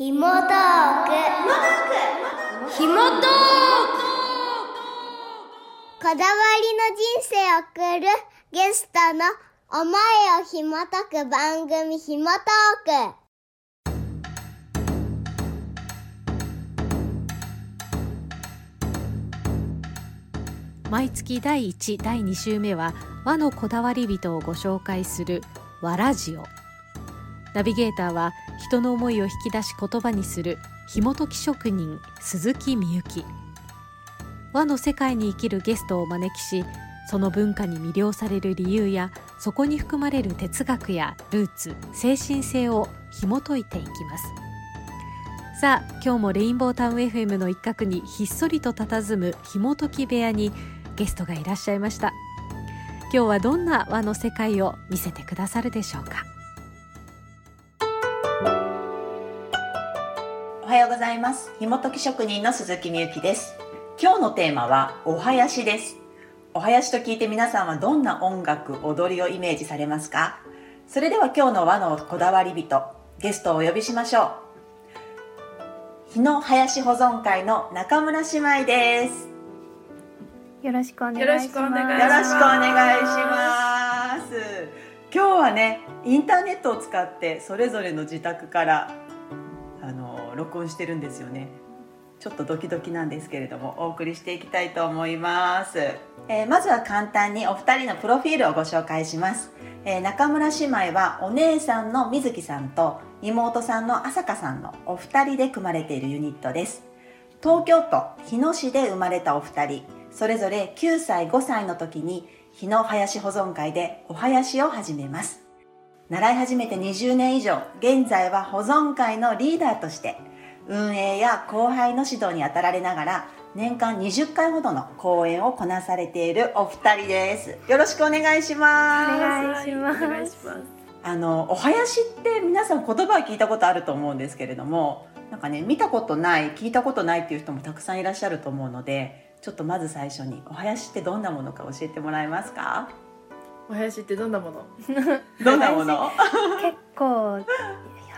ひもトークひもトークこだわりの人生を送るゲストの思いをひもとく番組ひもトーク毎月第1第2週目は和のこだわり人をご紹介する和ラジオ。ナビゲーターは人の思いを引き出し言葉にする紐解き職人鈴木みゆき。和の世界に生きるゲストをお招きしその文化に魅了される理由やそこに含まれる哲学やルーツ精神性を紐解いていきます。さあ今日もレインボータウン FM の一角にひっそりと佇む紐解き部屋にゲストがいらっしゃいました。今日はどんな和の世界を見せてくださるでしょうか？はようございます。紐解き職人の鈴木みゆきです。今日のテーマはお囃子です。お囃子と聞いて皆さんはどんな音楽踊りをイメージされますか？それでは今日の和のこだわり人ゲストをお呼びしましょう。日野林保存会の中村姉妹です。よろしくお願いします。よろしくお願いします。今日はね、インターネットを使ってそれぞれの自宅から録音してるんですよね。ちょっとドキドキなんですけれどもお送りしていきたいと思います。えーまずは簡単にお二人のプロフィールをご紹介します。えー中村姉妹はお姉さんの水木さんと妹さんの朝香さんのお二人で組まれているユニットです。東京都日野市で生まれたお二人それぞれ9歳5歳の時に日野林保存会でお囃子を始めます習い始めて20年以上現在は保存会のリーダーとして運営や後輩の指導に当たられながら年間20回ほどの講演をこなされているお二人ですよろしくお願いしますお願いしますお願いします。あのお囃子って皆さん言葉は聞いたことあると思うんですけれどもなんかね見たことない聞いたことないっていう人もたくさんいらっしゃると思うのでちょっとまず最初にお囃子ってどんなものか教えてもらえますか？お囃子ってどんなもの？どんなもの？結構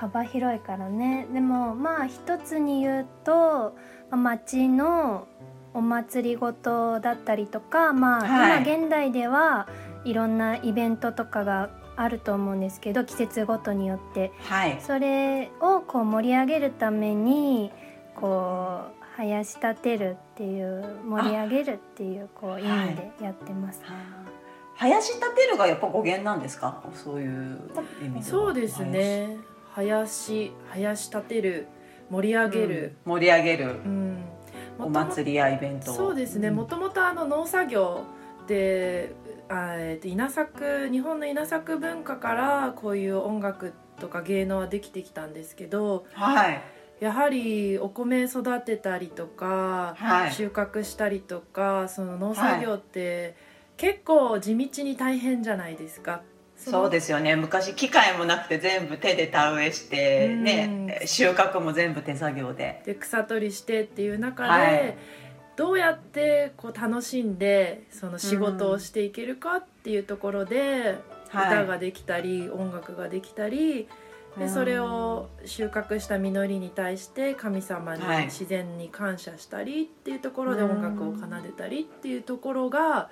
幅広いからね。でもまあ一つに言うと、まあ町のお祭りごとだったりとか、まあ、はい。今現代ではいろんなイベントとかがあると思うんですけど季節ごとによって。はい。それをこう盛り上げるためにこう囃し立てるっていう盛り上げるっていうこう意味でやってます。囃し立てるがやっぱ語源なんですか？そういう意味では。そうですね。囃子、囃し立てる、盛り上げる。うん盛り上げるうん。お祭りやイベントをそうですね。んもともとあの農作業で、あえっと稲作日本の稲作文化からこういう音楽とか芸能はできてきたんですけど、はいやはりお米育てたりとか、はい収穫したりとかその農作業って、結構地道に大変じゃないですか。そうですすよね。昔機械もなくて全部手で田植えしてうん。ね収穫も全部手作業で。で草取りしてっていう中で、はい。どうやってこう楽しんでその仕事をしていけるかっていうところで、歌ができたり音楽ができたりでそれを収穫した実りに対して神様にはい。自然に感謝したりっていうところでうん。音楽を奏でたりっていうところが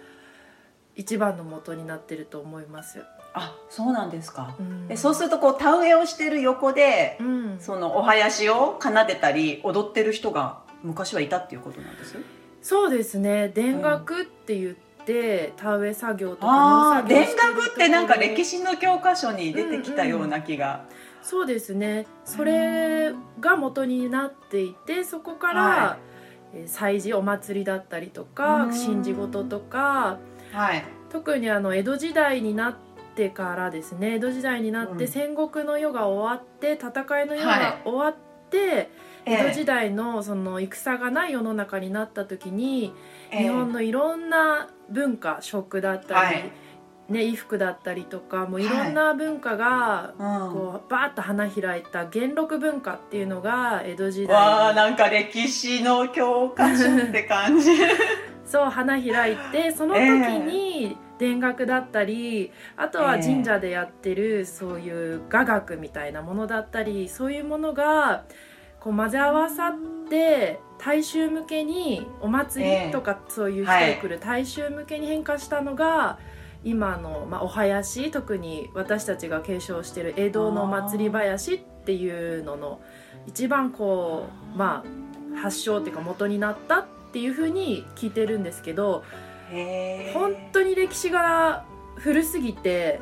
一番の元になってると思います。あそうなんですか。うん。えそうするとこう田植えをしてる横でうん。そのお囃子を奏でたり踊ってる人が昔はいたっていうことなんです？そうですね。田楽って言って、田植え作業とか田楽ってなんか歴史の教科書に出てきたような気が、そうですね。それが元になっていてそこから、はえー祭事お祭りだったりとかうん。神事事とかはい。特にあの江戸時代になってからですね江戸時代になってうん。戦国の世が終わって戦いの世はい。が終わって、江戸時代、代のその戦がない世の中になった時に、ええ。日本のいろんな文化食だったり、はい。ね、衣服だったりとかもうい。ろんな文化がうん。こうバーッと花開いた元禄文化っていうのが江戸時代。にわあなんか歴史の教科書って感じ。そう花開いてその時に田楽だったりあとは神社でやってるそういう雅楽みたいなものだったりそういうものがこう混ぜ合わさって大衆向けにお祭りとかそういう人が来る大衆向けに変化したのが、今の、まあ、お囃子特に私たちが継承している江戸の祭り囃子っていうのの一番こうまあ発祥っていうか元になったっていうふうに聞いてるんですけど本当に歴史が古すぎて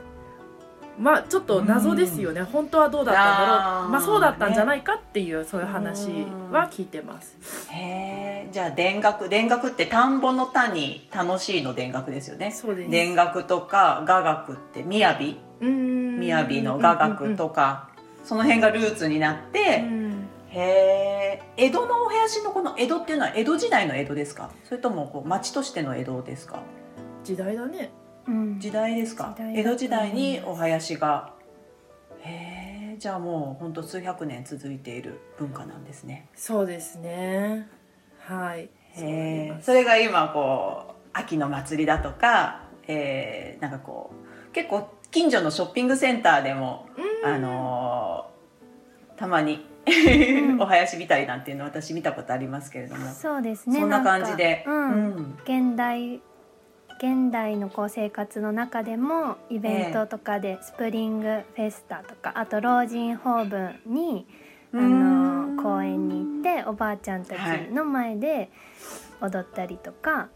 まあちょっと謎ですよね、うん、本当はどうだったんだろう。まあそうだったんじゃないかっていう、ね、そういう話は聞いてます。へえじゃあ田楽田楽って田んぼの田に楽しいの田楽ですよね。そうです。田楽とか雅楽って雅。雅の雅楽とか、その辺がルーツになって。へえ江戸のお囃子のこの江戸っていうのは江戸時代の江戸ですか？それともこう町としての江戸ですか？時代だね。時代ですか、江戸時代にお囃子が。へえじゃあもうほんと数百年続いている文化なんですね。そうですね。はい。へえそれが今こう秋の祭りだとか、えー、なんかこう結構近所のショッピングセンターでも、あのー、たまにお囃子見たりなんていうの私見たことありますけれども。そうですね。そんな感じで、うん、現代現代のこう生活の中でもイベントとかでスプリングフェスタとか、あと老人ホーブにあの公園に行っておばあちゃんたちの前で踊ったりとか、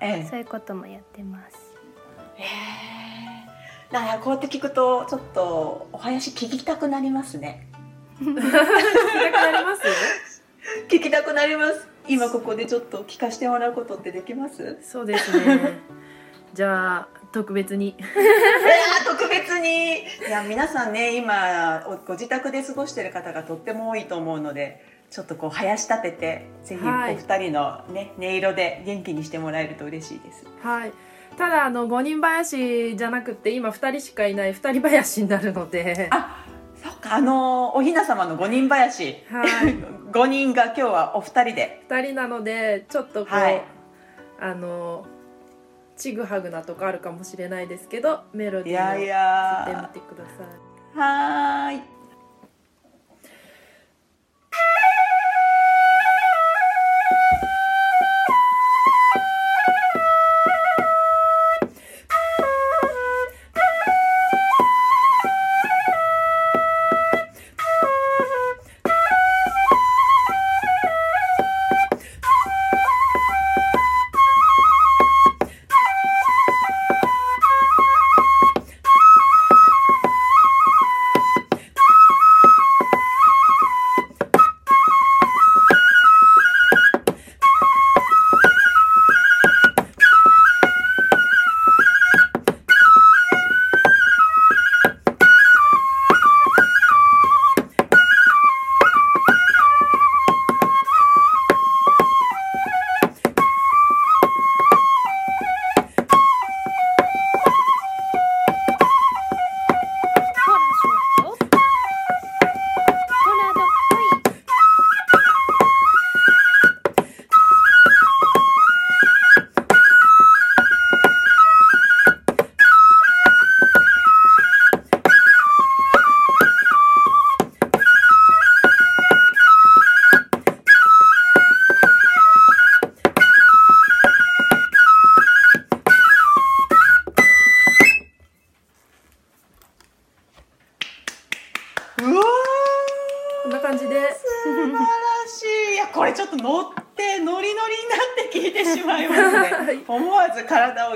はい、そういうこともやってます。へえ。だからこうやって聞くとちょっとお囃子聞きたくなりますね。聞きたくなります？聞きたくなります。今ここでちょっと聞かせてもらうことってできます？そうですね。じゃあ特別に。特別に。いや皆さんね今ご自宅で過ごしてる方がとっても多いと思うのでちょっとこう生やし立ててぜひお二人のね、はい、音色で元気にしてもらえると嬉しいです。はい。ただあの五人林じゃなくて今二人しかいない二人林になるので。あそっか。あのおひな様の五人林、はい、5人が今日はお二人で。2人なのでちょっとこう、はい、あのちぐはぐなとこあるかもしれないですけどメロディーを聞いてみてください。はい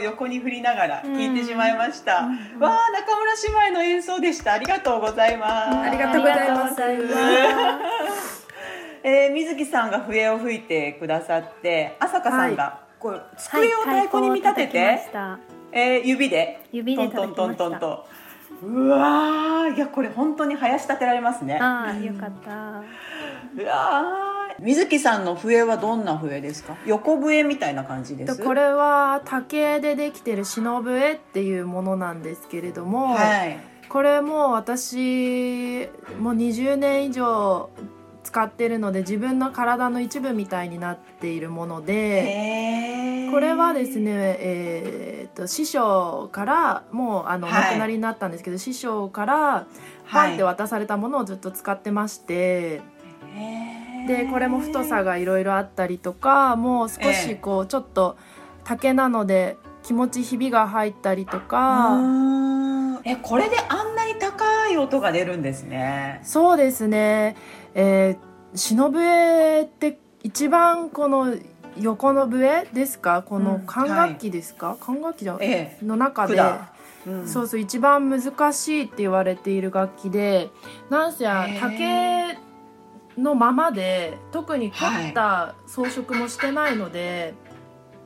横に振りながら聞いてしまいました、うん、わあ中村姉妹の演奏でした。ありがとうございます。ありがとうございます。えー、水木さんが笛を吹いてくださって朝香さんが、はい、こう机を太鼓に見立てて、はい、えー、指で。指でトントントントンと。うわいやこれ本当に生やし立てられますね。ああよかったうわ水木さんの笛はどんな笛ですか？横笛みたいな感じです？これは竹でできてる篠笛っていうものなんですけれども、はい、これも私もう20年以上使ってるので自分の体の一部みたいになっているものでこれはですね、えーと、師匠からもうあの、はい、亡くなりになったんですけど師匠からパンって渡されたものをずっと使ってまして。ででこれも太さがいろいろあったりとかもう少しこうちょっと竹なので気持ちひびが入ったりとか。えこれであんなに高い音が出るんですね。そうですね。えー、篠笛って一番この横の笛ですか？この管楽器ですか、うんはい、管楽器じゃ、ええ、の中で、うん、そうそう一番難しいって言われている楽器でなんせ竹のままで特に凝った装飾もしてないので、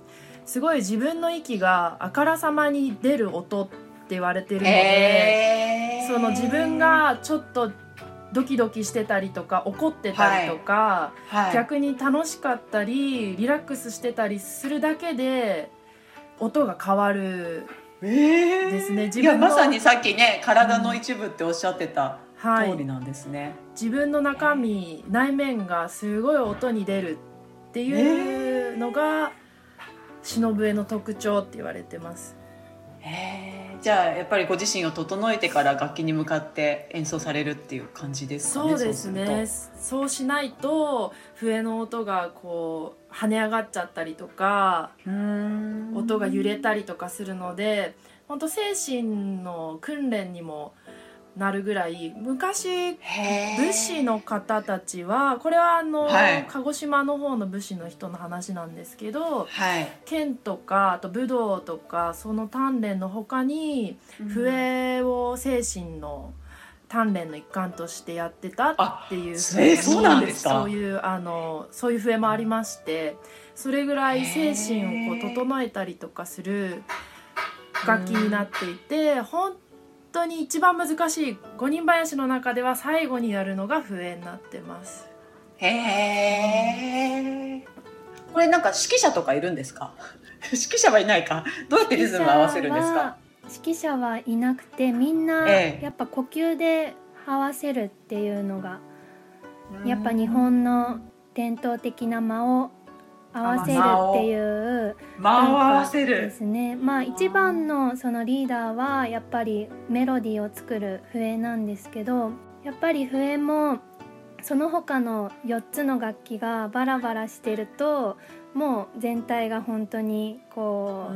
はい、すごい自分の息があからさまに出る音って言われてるのでその自分がちょっとドキドキしてたりとか怒ってたりとか、はい。はい、逆に楽しかったりリラックスしてたりするだけで音が変わるですね、えー、自分まさにさっきね体の一部っておっしゃってた通りなんですね、はい、自分の中身内面がすごい音に出るっていうのが篠笛の特徴って言われてます。へじゃあやっぱりご自身を整えてから楽器に向かって演奏されるっていう感じですかねそうですね。そうしないと笛の音がこう跳ね上がっちゃったりとか音が揺れたりとかするので本当精神の訓練にもなるぐらい昔武士の方たちはこれはあの、はい、鹿児島の方の武士の人の話なんですけど、はい、剣とかあと武道とかその鍛錬の他に笛を精神の鍛錬の一環としてやってたっていう、えー、そうなんですか？そういうあのそういう笛もありましてそれぐらい精神をこう整えたりとかする楽器になっていて本当に一番難しい五人林の中では最後にやるのが笛になってます。へえこれなんか指揮者とかいるんですか？指揮者はいないか。どうやってリズム合わせるんですか？指揮者はいなくてみんなやっぱ呼吸で合わせるっていうのが、やっぱ日本の伝統的な間を合わせるっていう。間を合わせる。ですね。まあ一番のそのリーダーはやっぱりメロディーを作る笛なんですけどやっぱり笛もその他の4つの楽器がバラバラしてるともう全体が本当にこ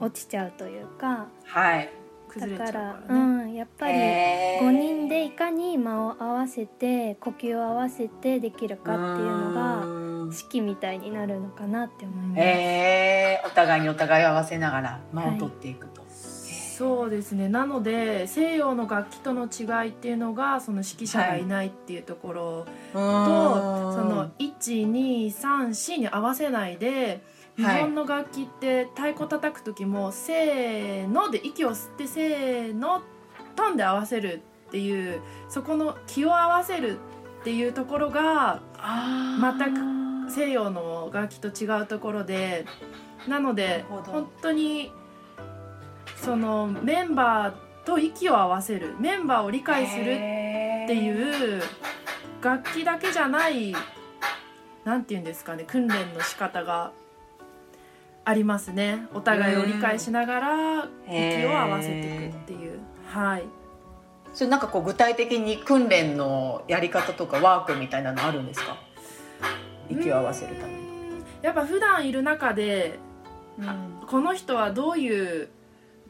う落ちちゃうというか、はい、だから、うん、やっぱり5人でいかに間を合わせて呼吸を合わせてできるかっていうのが式みたいになるのかなって思います。えー、お互いにお互い合わせながら間を取っていくと。はい。そうですね。なので西洋の楽器との違いっていうのがその指揮者がいないっていうところと、はい、その1234に合わせないで日本の楽器って太鼓叩く時も「せーの」で息を吸って「せーの」トンで合わせるっていうそこの気を合わせるっていうところが全く西洋の楽器と違うところでなので本当にそのメンバーと息を合わせるメンバーを理解するっていう楽器だけじゃない何て言うんですかね訓練の仕方がありますね。お互いを理解しながら息を合わせていくっていう。はい。それなんかこう具体的に訓練のやり方とかワークみたいなのあるんですか？息を合わせるために。やっぱ普段いる中で、うん、この人はどういう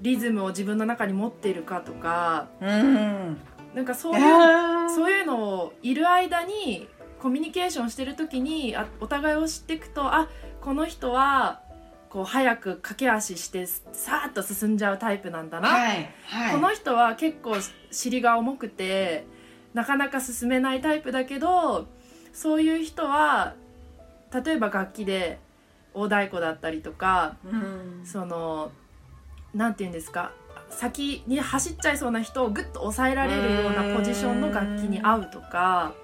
リズムを自分の中に持っているかとか、うん、なんかそういうそういうのをいる間にコミュニケーションしてる時にあお互いを知っていくとあこの人はこう早く駆け足してさーっと進んじゃうタイプなんだな、はいはい、この人は結構尻が重くてなかなか進めないタイプだけどそういう人は例えば楽器で大太鼓だったりとか、うん、そのなんて言うんですか先に走っちゃいそうな人をグッと抑えられるようなポジションの楽器に合うとか。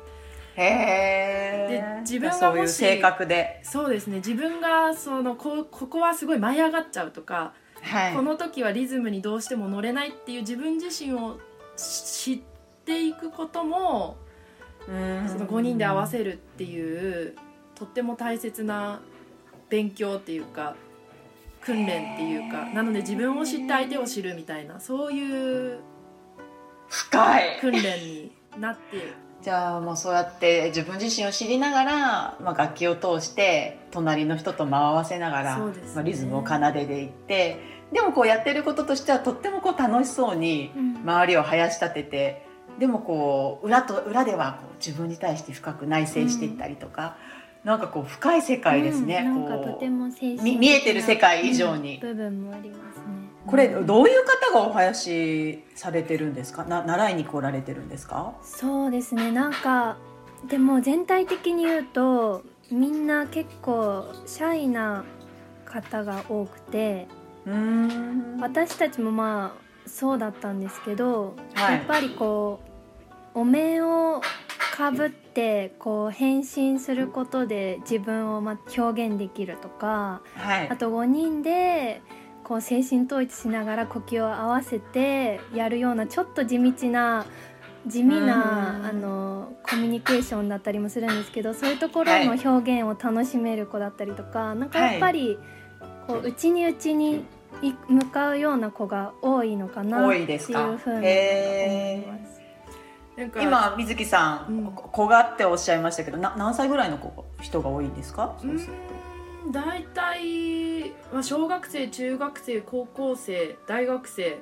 へで自分がもし性格で。そうですね。自分がそのこここはすごい舞い上がっちゃうとか、はい、この時はリズムにどうしても乗れないっていう自分自身を知っていくこともその5人で合わせるっていうとっても大切な勉強っていうか訓練っていうかなので自分を知って相手を知るみたいなそういう深い。訓練になってじゃあもうそうやって自分自身を知りながら、まあ、楽器を通して隣の人と間を合わせながら、ね。まあ、リズムを奏でていってでもこうやってることとしてはとってもこう楽しそうにうん。周りを生やし立ててでもこう裏と裏ではこう自分に対して深く内省していったりとか、なんかこう深い世界ですね。うん。見えてる世界以上に。うん部分もありますね。うこれどういう方がお囃子されてるんですか？な習いに来られてるんですか？そうですね。なんかでも全体的に言うとみんな結構シャイな方が多くてうーん。私たちもまあそうだったんですけど、はい。やっぱりこうお面をかぶってこう変身することで自分をま表現できるとかはい。あと5人でこう精神統一しながら呼吸を合わせてやるようなちょっと地道な地味うん。なあのコミュニケーションだったりもするんですけどそういうところの表現を楽しめる子だったりとか、なんかやっぱりこう内に内にい向かうような子が多いのかな多っていうふうに思います。今水木さん、うん。こ子がっておっしゃいましたけどな何歳ぐらいの子人が多いんですか？そうするうん大体、まあ、小学生中学生高校生大学生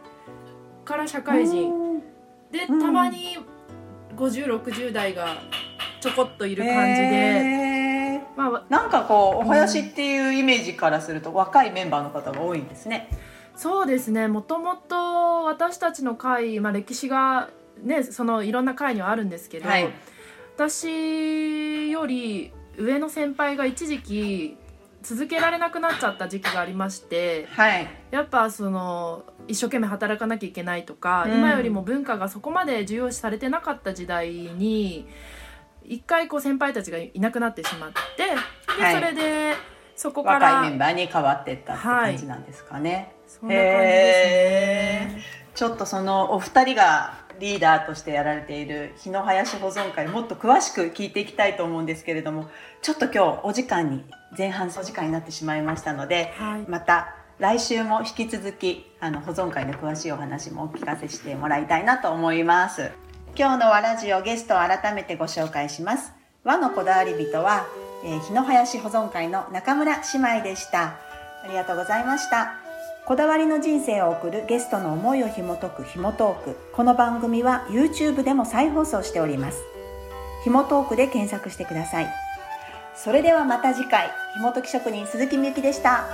から社と会人。うんでうん。たまに5060代がちょこっといる感じで、へー。まあ、なんかこうお囃子っていうイメージからすると、若いメンバーの方が多いんですね。そうですね。もともと私たちの会、まあ、歴史がねそのいろんな会にはあるんですけど、はい。私より上の先輩が一時期続けられなくなっちゃった時期がありましてはい。やっぱその一生懸命働かなきゃいけないとか、うん。今よりも文化がそこまで重要視されてなかった時代に一回こう先輩たちがいなくなってしまってで、はい。それでそこから若いメンバーに変わっていったって感じなんですかね、そんな感じですね。ちょっとそのお二人がリーダーとしてやられている日野林保存会もっと詳しく聞いていきたいと思うんですけれどもちょっと今日お時間に前半お時間になってしまいましたのではい。また来週も引き続きあの保存会の詳しいお話もお聞かせしてもらいたいなと思います。今日の和ラジオゲストを改めてご紹介します。和のこだわり人は、えー日野林保存会の中村姉妹でした。ありがとうございましたこだわりの人生を送るゲストの思いを紐解くひもトークこの番組は YouTube でも再放送しております。ひもトークで検索してください。それではまた次回ひもとき職人鈴木みゆきでした。